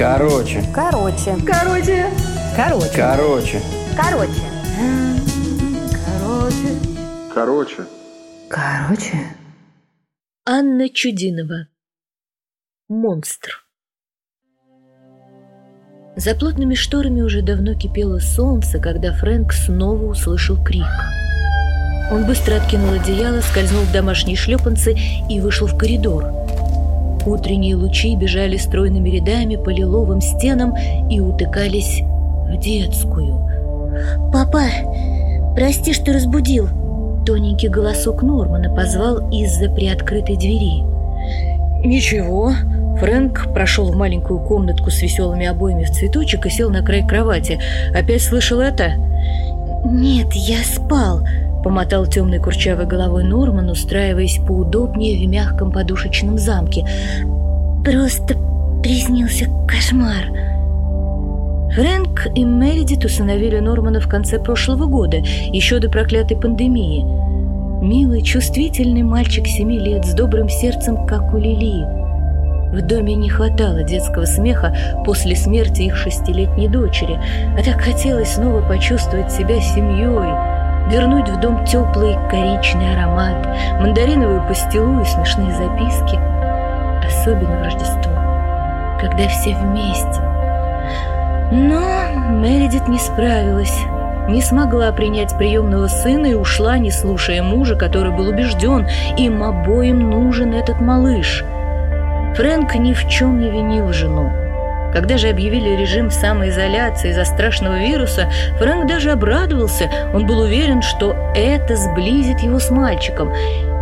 Короче. Короче. Короче. Короче. Короче. Короче. Короче. Короче. Короче. Анна Чудинова. Монстр. За плотными шторами уже давно кипело солнце, когда Фрэнк снова услышал крик. Он быстро откинул одеяло, скользнул в домашние шлепанцы и вышел в коридор. Утренние лучи бежали стройными рядами по лиловым стенам и утыкались в детскую. «Папа, прости, что разбудил!» Тоненький голосок Нормана позвал из-за приоткрытой двери. «Ничего». Фрэнк прошел в маленькую комнатку с веселыми обоями в цветочек и сел на край кровати. «Опять слышал это?» «Нет, я спал», — помотал темной курчавой головой Норман, устраиваясь поудобнее в мягком подушечном замке. «Просто приснился кошмар». Фрэнк и Мередит усыновили Нормана в конце прошлого года, еще до проклятой пандемии. Милый, чувствительный мальчик семи лет с добрым сердцем, как у Лили. В доме не хватало детского смеха после смерти их шестилетней дочери, а так хотелось снова почувствовать себя семьей, вернуть в дом теплый коричный аромат, мандариновую пастилу и смешные записки. Особенно в Рождество, когда все вместе. Но Мередит не справилась, не смогла принять приемного сына и ушла, не слушая мужа, который был убежден, им обоим нужен этот малыш – Фрэнк ни в чем не винил жену. Когда же объявили режим самоизоляции из-за страшного вируса, Фрэнк даже обрадовался. Он был уверен, что это сблизит его с мальчиком.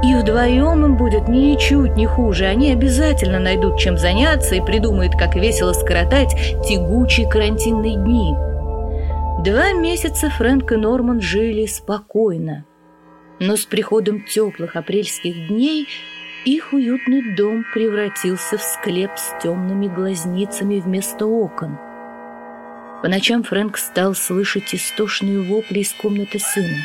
И вдвоем им будет ничуть не хуже. Они обязательно найдут чем заняться и придумают, как весело скоротать тягучие карантинные дни. Два месяца Фрэнк и Норман жили спокойно. Но с приходом теплых апрельских дней их уютный дом превратился в склеп с темными глазницами вместо окон. По ночам Фрэнк стал слышать истошные вопли из комнаты сына.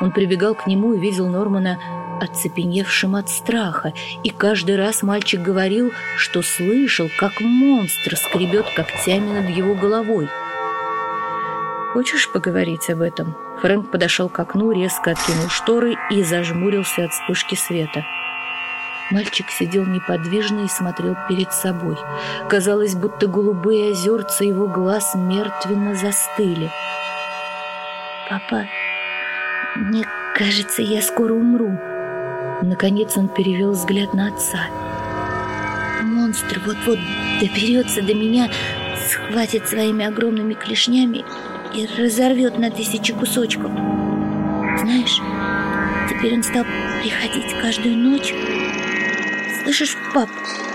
Он прибегал к нему и видел Нормана оцепеневшим от страха, и каждый раз мальчик говорил, что слышал, как монстр скребет когтями над его головой. «Хочешь поговорить об этом?» Фрэнк подошел к окну, резко откинул шторы и зажмурился от вспышки света – Мальчик сидел неподвижно и смотрел перед собой. Казалось, будто голубые озерца его глаз мертвенно застыли. «Папа, мне кажется, я скоро умру». Наконец он перевел взгляд на отца. «Монстр вот-вот доберется до меня, схватит своими огромными клешнями и разорвет на тысячи кусочков. Знаешь, теперь он стал приходить каждую ночь Слышишь, пап,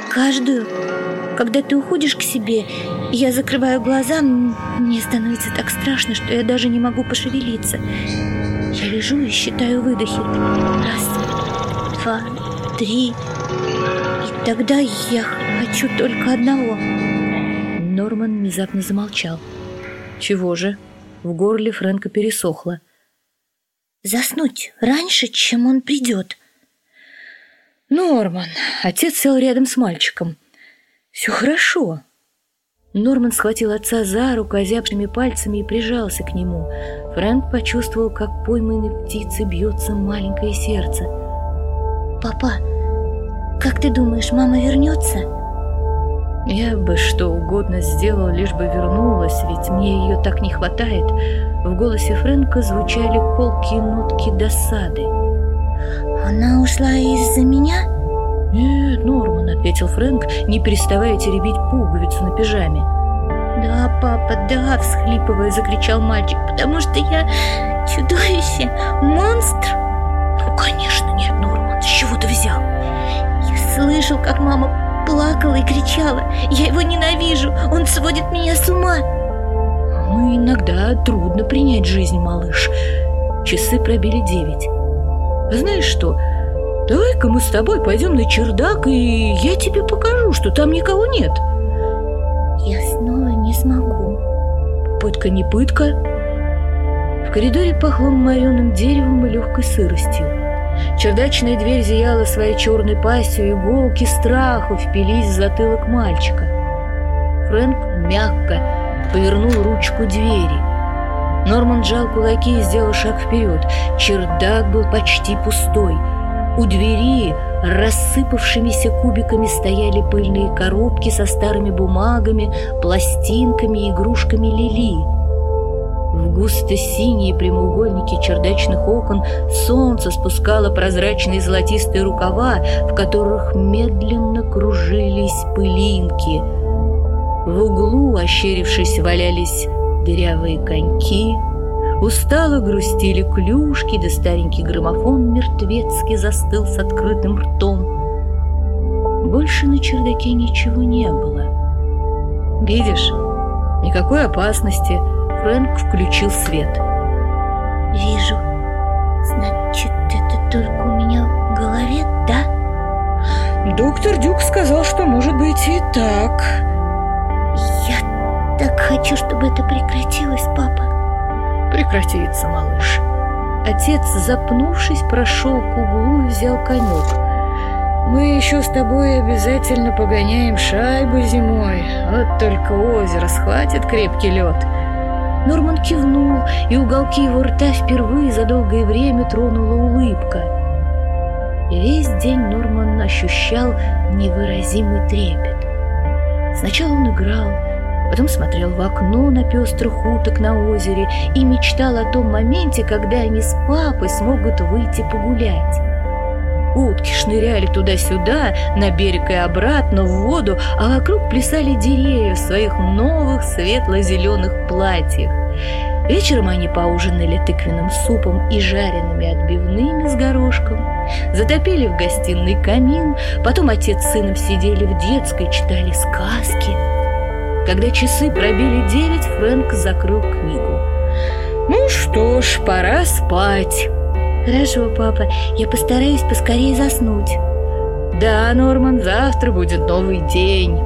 каждую, когда ты уходишь к себе, я закрываю глаза, мне становится так страшно, что я даже не могу пошевелиться. Я лежу и считаю выдохи. Раз, два, три. И тогда я хочу только одного. Норман внезапно замолчал. Чего же? В горле Фрэнка пересохло. Заснуть раньше, чем он придет. «Норман!» Отец сел рядом с мальчиком. «Все хорошо!» Норман схватил отца за руку озябшими пальцами и прижался к нему. Фрэнк почувствовал, как пойманной птицы бьется маленькое сердце. «Папа, как ты думаешь, мама вернется?» «Я бы что угодно сделал, лишь бы вернулась, ведь мне ее так не хватает». В голосе Фрэнка звучали колкие нотки досады. Она ушла из-за меня? Нет, Норман, ответил Фрэнк, не переставая теребить пуговицу на пижаме. Да, папа, да, всхлипывая, закричал мальчик, потому что я чудовище, монстр. Ну, конечно, нет, Норман, с чего ты взял? Я слышал, как мама плакала и кричала. Я его ненавижу, он сводит меня с ума. Ну, иногда трудно принять жизнь, малыш. Часы пробили девять. Знаешь что, давай-ка мы с тобой пойдем на чердак, и я тебе покажу, что там никого нет. Я снова не смогу. Пытка не пытка. В коридоре пахло мореным деревом и легкой сыростью. Чердачная дверь зияла своей черной пастью, иголки страха впились в затылок мальчика. Фрэнк мягко повернул ручку двери. Норман сжал кулаки и сделал шаг вперед. Чердак был почти пустой. У двери рассыпавшимися кубиками стояли пыльные коробки со старыми бумагами, пластинками и игрушками Лили. В густо-синие прямоугольники чердачных окон солнце спускало прозрачные золотистые рукава, в которых медленно кружились пылинки. В углу, ощерившись, валялись дырявые коньки, Устало грустили клюшки, да старенький граммофон мертвецки застыл с открытым ртом. Больше на чердаке ничего не было. «Видишь, никакой опасности», — Фрэнк включил свет. «Вижу. Значит, это только у меня в голове, да?» «Доктор Дюк сказал, что может быть и так». «Я так хочу, чтобы это прекратилось, папа прекратится, малыш. Отец, запнувшись, прошел к углу и взял конек. Мы еще с тобой обязательно погоняем шайбу зимой. Вот только озеро схватит крепкий лед. Норман кивнул, и уголки его рта впервые за долгое время тронула улыбка. Весь день Норман ощущал невыразимый трепет. Сначала он играл, Потом смотрел в окно на пестрых уток на озере и мечтал о том моменте, когда они с папой смогут выйти погулять. Утки шныряли туда-сюда, на берег и обратно, в воду, а вокруг плясали деревья в своих новых светло-зеленых платьях. Вечером они поужинали тыквенным супом и жареными отбивными с горошком, затопили в гостиной камин, потом отец с сыном сидели в детской, читали сказки – когда часы пробили девять, Фрэнк закрыл книгу. «Ну что ж, пора спать». «Хорошо, папа, я постараюсь поскорее заснуть». «Да, Норман, завтра будет новый день».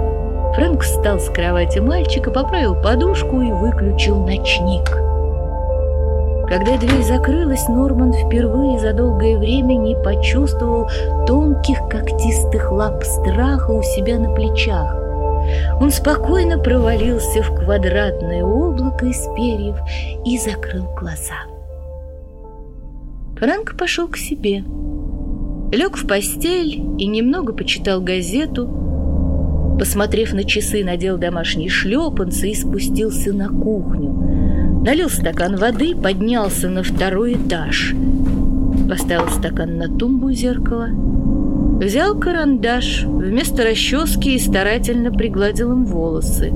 Фрэнк встал с кровати мальчика, поправил подушку и выключил ночник. Когда дверь закрылась, Норман впервые за долгое время не почувствовал тонких когтистых лап страха у себя на плечах. Он спокойно провалился в квадратное облако из перьев и закрыл глаза. Франк пошел к себе. Лег в постель и немного почитал газету. Посмотрев на часы, надел домашние шлепанцы и спустился на кухню. Налил стакан воды, поднялся на второй этаж. Поставил стакан на тумбу зеркала – Взял карандаш вместо расчески и старательно пригладил им волосы.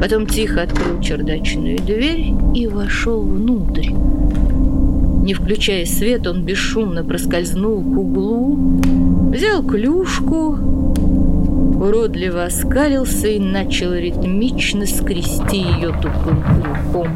Потом тихо открыл чердачную дверь и вошел внутрь. Не включая свет, он бесшумно проскользнул к углу, взял клюшку, уродливо оскалился и начал ритмично скрести ее тупым крюком.